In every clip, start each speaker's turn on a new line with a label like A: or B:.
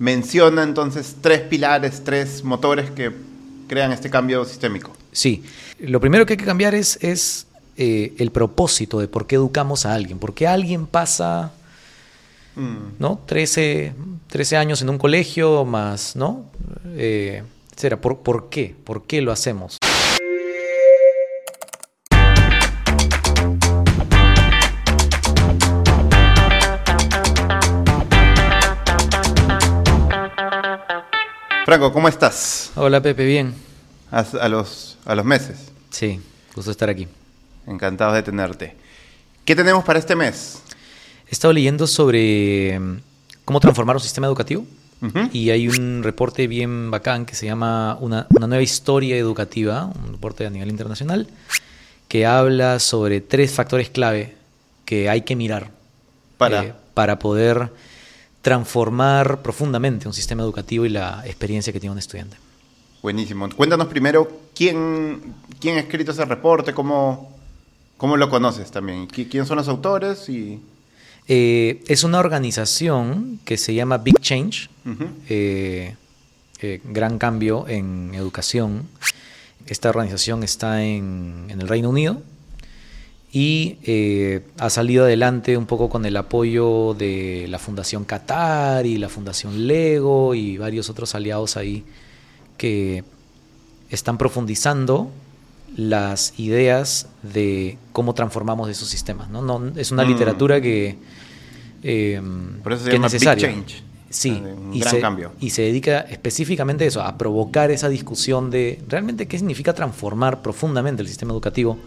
A: menciona entonces tres pilares, tres motores que crean este cambio sistémico.
B: Sí, lo primero que hay que cambiar es, es eh, el propósito de por qué educamos a alguien, por qué alguien pasa mm. ¿no? 13, 13, años en un colegio más, ¿no? Eh, ¿por, ¿Por qué? ¿Por qué lo hacemos?
A: Franco, ¿cómo estás?
B: Hola Pepe, bien.
A: A, los, a los meses.
B: Sí, gusto estar aquí.
A: Encantado de tenerte. ¿Qué tenemos para este mes?
B: He estado leyendo sobre mm, cómo transformar un sistema educativo y hay un reporte bien bacán que se llama una, nueva historia educativa, un reporte a nivel internacional, que habla sobre tres factores clave que hay que mirar
A: para,
B: eh, para poder transformar profundamente un sistema educativo y la experiencia que tiene un estudiante.
A: Buenísimo. Cuéntanos primero quién, quién ha escrito ese reporte, cómo, cómo lo conoces también, quién son los autores y...
B: Eh, es una organización que se llama Big Change, eh, eh, Gran Cambio en Educación. Esta organización está en, en el Reino Unido y eh, ha salido adelante un poco con el apoyo de la Fundación Qatar y la Fundación Lego y varios otros aliados ahí que están profundizando las ideas de cómo transformamos esos sistemas. ¿no? no es una mm. literatura que,
A: eh, es necesaria.
B: Sí, y, se, cambio. y se dedica específicamente a eso, a provocar esa discusión de realmente qué significa transformar profundamente el sistema educativo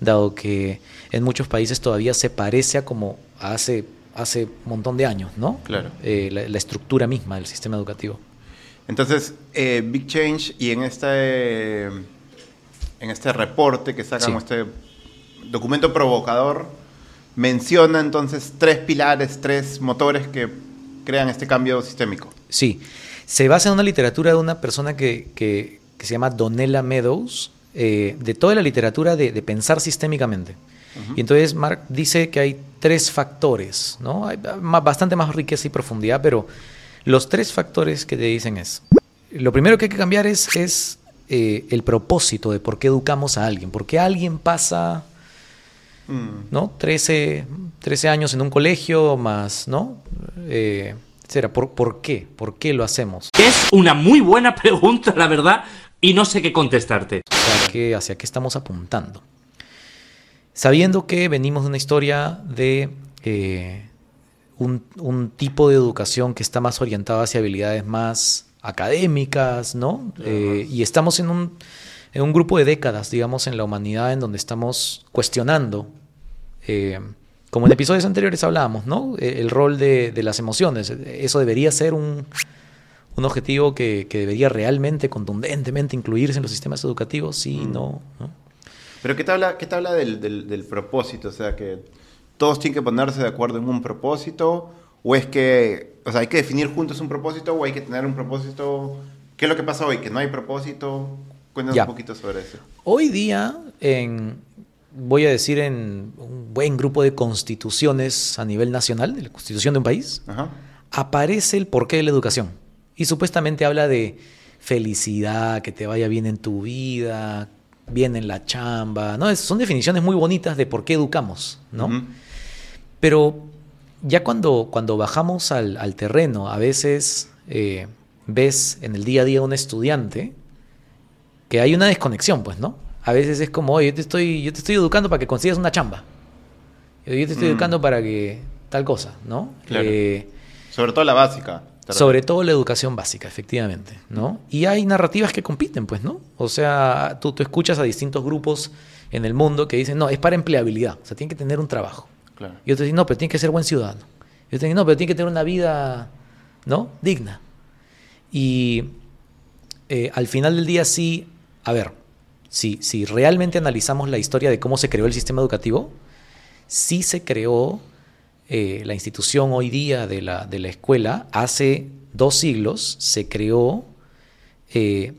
B: dado que en muchos países todavía se parece a como hace, hace un montón de años, ¿no?
A: Claro.
B: Eh, la, estructura misma del sistema educativo.
A: Entonces, eh, Big Change y en este, en este reporte que sacan, este documento provocador, menciona entonces tres pilares, tres motores que crean este cambio sistémico.
B: Sí, se basa en una literatura de una persona que, que, que se llama Donella Meadows, eh, de toda la literatura de, pensar sistémicamente. Y entonces Mark dice que hay tres factores, ¿no? Hay bastante más riqueza y profundidad, pero los tres factores que te dicen es, lo primero que hay que cambiar es, es eh, el propósito de por qué educamos a alguien, por qué alguien pasa... Mm. ¿no? 13, 13 años en un colegio más, ¿no? Eh, ¿por, ¿Por qué? ¿Por qué lo hacemos?
C: Es una muy buena pregunta, la verdad y no sé qué contestarte.
B: ¿Hacia qué, hacia qué estamos apuntando? Sabiendo que venimos de una historia de eh, un, tipo de educación que está más orientada hacia habilidades más académicas, ¿no? Eh, y estamos en un, en un, grupo de décadas, digamos, en la humanidad en donde estamos cuestionando, eh, como en episodios anteriores hablábamos, ¿no? El rol de las emociones. Eso debería ser un, un objetivo que, debería realmente, contundentemente incluirse en los sistemas educativos, sí, mm. no,
A: Pero ¿qué te habla, qué te habla del, propósito? O sea, que todos tienen que ponerse de acuerdo en un propósito, o es que, o sea, hay que definir juntos un propósito, o hay que tener un propósito. ¿Qué es lo que pasa hoy? ¿Que no hay propósito? Cuéntanos un poquito sobre eso.
B: Hoy día, en, voy a decir, en un buen grupo de constituciones a nivel nacional, de la constitución de un país, aparece el porqué de la educación. Y supuestamente habla de felicidad, que te vaya bien en tu vida, bien en la chamba, ¿no? son definiciones muy bonitas de por qué educamos, ¿no? Pero ya cuando, cuando bajamos al, terreno, a veces eh, ves en el día a día un estudiante que hay una desconexión, pues, ¿no? A veces es como, oye, yo te estoy, yo te estoy educando para que consigas una chamba. Yo te estoy mm. educando para que tal cosa, ¿no?
A: Eh, Sobre todo la básica.
B: Sobre todo la educación básica, efectivamente, ¿no? Y hay narrativas que compiten, pues, ¿no? O sea, tú, tú escuchas a distintos grupos en el mundo que dicen, no, es para empleabilidad, o sea, tiene que tener un trabajo. Claro. Y otros dicen, no, pero tiene que ser buen ciudadano. Y otros dicen, no, pero tiene que tener una vida, ¿no? Digna. Y eh, al final del día sí, a ver, si, si realmente analizamos la historia de cómo se creó el sistema educativo, sí se creó eh, la institución hoy día de la, de la, escuela, hace dos siglos se creó eh,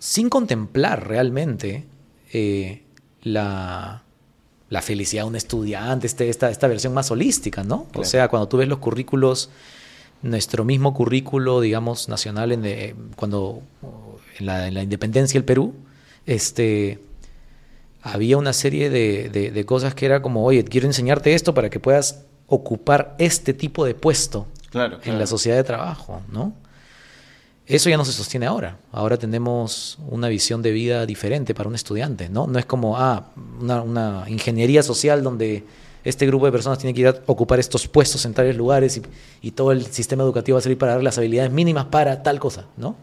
B: sin contemplar realmente eh, la, la, felicidad de un estudiante, este, esta, esta versión más holística, ¿no? O sea, cuando tú ves los currículos nuestro mismo currículo, digamos, nacional, en cuando en la, en la independencia del Perú, este, había una serie de, de- de cosas que era como, oye, quiero enseñarte esto para que puedas ocupar este tipo de puesto
A: Claro,
B: en la sociedad de trabajo, ¿no? Eso ya no se sostiene ahora. Ahora tenemos una visión de vida diferente para un estudiante, ¿no? No es como, ah, una, una ingeniería social donde este grupo de personas tiene que ir a ocupar estos puestos en tales lugares y, y todo el sistema educativo va a servir para dar las habilidades mínimas para tal cosa, ¿no?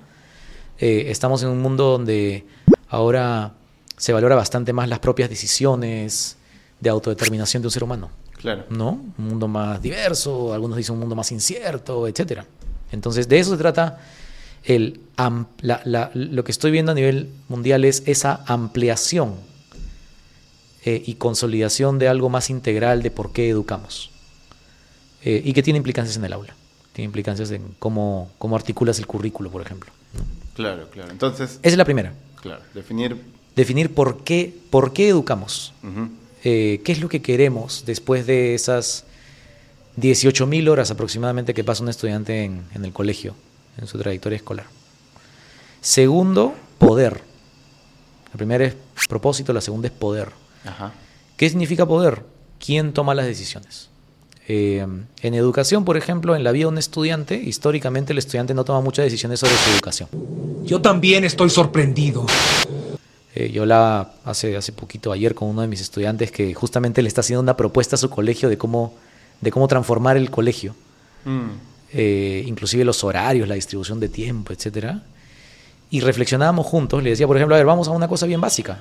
B: Eh, estamos en un mundo donde ahora se valora bastante más las propias decisiones de autodeterminación de un ser humano.
A: Claro.
B: ¿no? Un mundo más diverso, algunos dicen un mundo más incierto, etcétera. Entonces, de eso se trata el am- la- la- lo que estoy viendo a nivel mundial es esa ampliación eh, y consolidación de algo más integral de por qué educamos. Eh, y que tiene implicancias en el aula. Tiene implicancias en cómo, cómo articulas el currículo, por ejemplo. ¿no?
A: Claro, claro. Entonces,
B: Esa es la primera.
A: claro, definir.
B: Definir por qué, por qué educamos. eh, qué es lo que queremos después de esas 18.000 horas aproximadamente que pasa un estudiante en, en el colegio, en su trayectoria escolar. Segundo, poder. La primera es propósito, la segunda es poder.
A: Ajá.
B: ¿Qué significa poder? ¿Quién toma las decisiones? Eh, en educación, por ejemplo, en la vida de un estudiante, históricamente el estudiante no toma muchas decisiones sobre su educación.
D: Yo también estoy sorprendido.
B: Eh, yo hablaba hace, hace poquito, ayer, con uno de mis estudiantes que justamente le está haciendo una propuesta a su colegio de cómo, de cómo transformar el colegio.
A: Mm,
B: Eh, inclusive los horarios, la distribución de tiempo, etcétera. Y reflexionábamos juntos, le decía, por ejemplo, a ver, vamos a una cosa bien básica.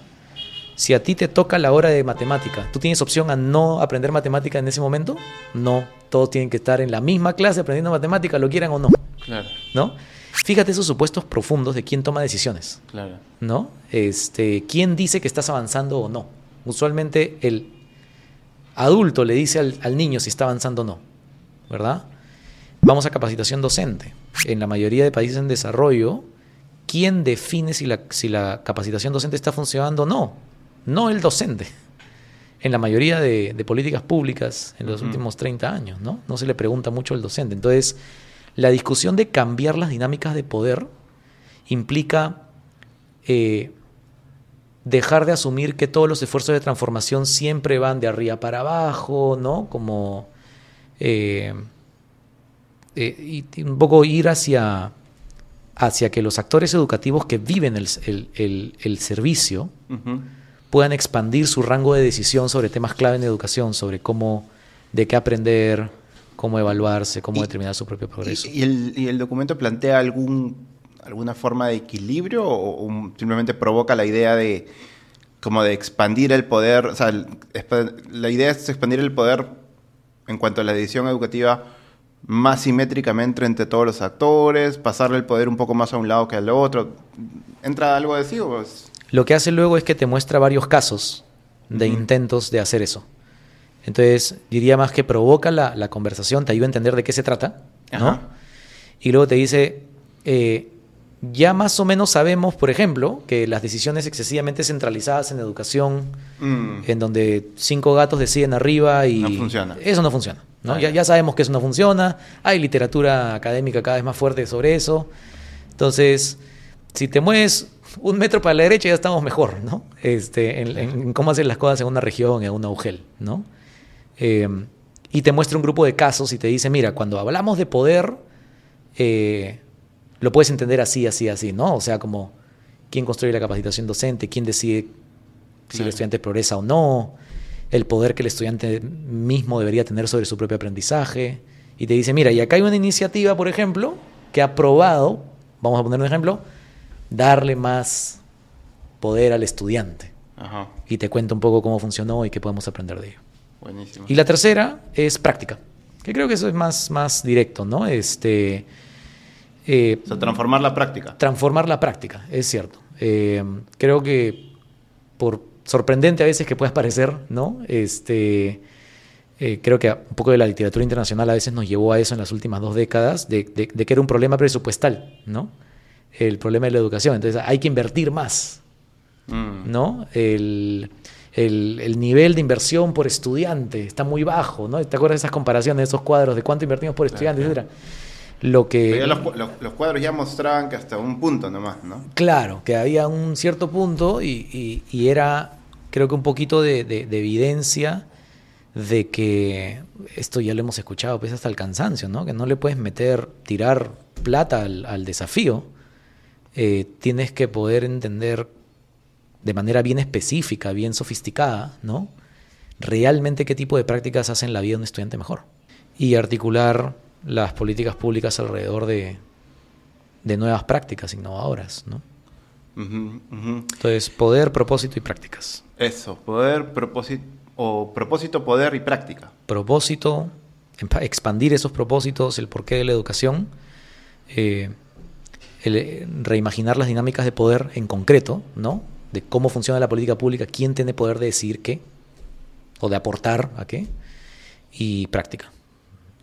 B: Si a ti te toca la hora de matemática, ¿tú tienes opción a no aprender matemática en ese momento? No, todos tienen que estar en la misma clase aprendiendo matemática, lo quieran o no,
A: claro,
B: ¿no? Fíjate esos supuestos profundos de quién toma decisiones.
A: claro.
B: ¿no? Este, ¿Quién dice que estás avanzando o no? Usualmente el adulto le dice al, al niño si está avanzando o no, ¿verdad? Vamos a capacitación docente. En la mayoría de países en desarrollo, ¿quién define si la, si la capacitación docente está funcionando o no? No el docente. En la mayoría de, de políticas públicas en los últimos 30 años, ¿no? No se le pregunta mucho al docente. Entonces, la discusión de cambiar las dinámicas de poder implica eh, dejar de asumir que todos los esfuerzos de transformación siempre van de arriba para abajo, ¿no? Como eh, eh, y, un poco ir hacia, hacia que los actores educativos que viven el, el- el- el servicio puedan expandir su rango de decisión sobre temas clave en educación, sobre cómo, de qué aprender, cómo evaluarse, cómo
A: Y-
B: determinar su propio progreso.
A: ¿Y, y el, y el documento plantea algún, alguna forma de equilibrio o, o simplemente provoca la idea de como de expandir el poder? O sea, la idea es expandir el poder en cuanto a la decisión educativa más simétricamente entre todos los actores, pasarle el poder un poco más a un lado que al otro. ¿Entra algo o es-
B: Lo que hace luego es que te muestra varios casos de intentos de hacer eso. Entonces, diría más que provoca la, la conversación, te ayuda a entender de qué se trata, ¿no? Y luego te dice, eh, ya más o menos sabemos, por ejemplo, que las decisiones excesivamente centralizadas en educación,
A: Mm,
B: en donde cinco gatos deciden arriba y...
A: No funciona.
B: Eso no funciona, ¿no?
A: Ah,
B: ya,
A: ya.
B: sabemos que eso no funciona, hay literatura académica cada vez más fuerte sobre eso. Entonces, si te mueves un metro para la derecha ya estamos mejor, ¿no? Este, en, en cómo hacer las cosas en una región, en una UGEL, ¿no? Eh, y te muestra un grupo de casos y te dice, mira, cuando hablamos de poder, eh, lo puedes entender así, así, así, ¿no? O sea, como quién construye la capacitación docente, quién decide si el estudiante progresa o no, el poder que el estudiante mismo debería tener sobre su propio aprendizaje. Y te dice, mira, y acá hay una iniciativa, por ejemplo, que ha probado, vamos a poner un ejemplo, darle más poder al estudiante.
A: Ajá,
B: Y te cuenta un poco cómo funcionó y qué podemos aprender de ello.
A: Buenísimo.
B: Y la tercera es práctica, que creo que eso es más, más directo, ¿no? Este, eh,
A: O sea, transformar la práctica.
B: transformar la práctica, es cierto. Eh, creo que por sorprendente a veces que pueda parecer, ¿no? Este, eh, creo que un poco de la literatura internacional a veces nos llevó a eso en las últimas dos décadas, de, de- de que era un problema presupuestal, ¿no? El problema de la educación. Entonces hay que invertir más,
A: Mm,
B: ¿no? El, el- el nivel de inversión por estudiante está muy bajo, ¿no? ¿Te acuerdas de esas comparaciones, de esos cuadros de cuánto invertimos por estudiante,
A: claro.
B: etcétera? Lo que...
A: Los, los, cuadros ya mostraban que hasta un punto nomás, ¿no?
B: Claro, que había un cierto punto y, y, era, creo que un poquito de, de, evidencia de que esto ya lo hemos escuchado pues hasta el cansancio, ¿no? Que no le puedes meter, tirar plata al, al desafío. Eh, tienes que poder entender de manera bien específica, bien sofisticada, ¿no? Realmente qué tipo de prácticas hacen la vida de un estudiante mejor. Y articular las políticas públicas alrededor de, de nuevas prácticas innovadoras, ¿no? Entonces, poder, propósito y prácticas.
A: Eso, poder, propósito, o propósito, poder y práctica.
B: Propósito, expandir esos propósitos, el porqué de la educación, eh, eh, reimaginar las dinámicas de poder en concreto, ¿no? De cómo funciona la política pública, quién tiene poder de decir qué, o de aportar a qué, y práctica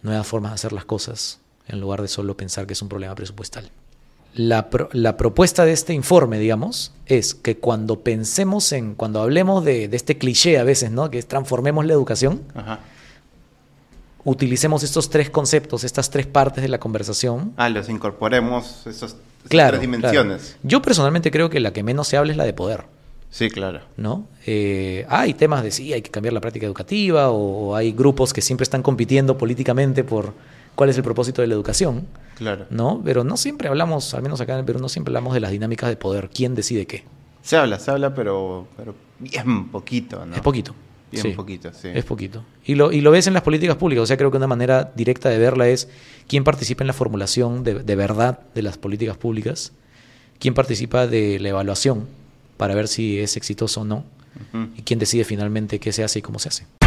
B: nuevas formas de hacer las cosas en lugar de solo pensar que es un problema presupuestal. La, propuesta de este informe, digamos, es que cuando pensemos en, cuando hablemos de, este cliché a veces, ¿no? Que es transformemos la educación, utilicemos estos tres conceptos, estas tres partes de la conversación.
A: Ah, los incorporemos, tres dimensiones.
B: Yo personalmente creo que la que menos se habla es la de poder.
A: Sí, claro.
B: ¿No? Eh, hay temas de sí, hay que cambiar la práctica educativa o, hay grupos que siempre están compitiendo políticamente por cuál es el propósito de la educación.
A: Claro.
B: ¿No? Pero no siempre hablamos, al menos acá en el Perú, no siempre hablamos de las dinámicas de poder, quién decide qué.
A: Se habla, se habla, pero, pero bien poquito, ¿no?
B: Es poquito.
A: Bien poquito, sí.
B: Es poquito. Y lo, y lo ves en las políticas públicas. O sea, creo que una manera directa de verla es quién participa en la formulación de, de verdad de las políticas públicas, quién participa de la evaluación para ver si es exitoso o no, y quién decide finalmente qué se hace y cómo se hace.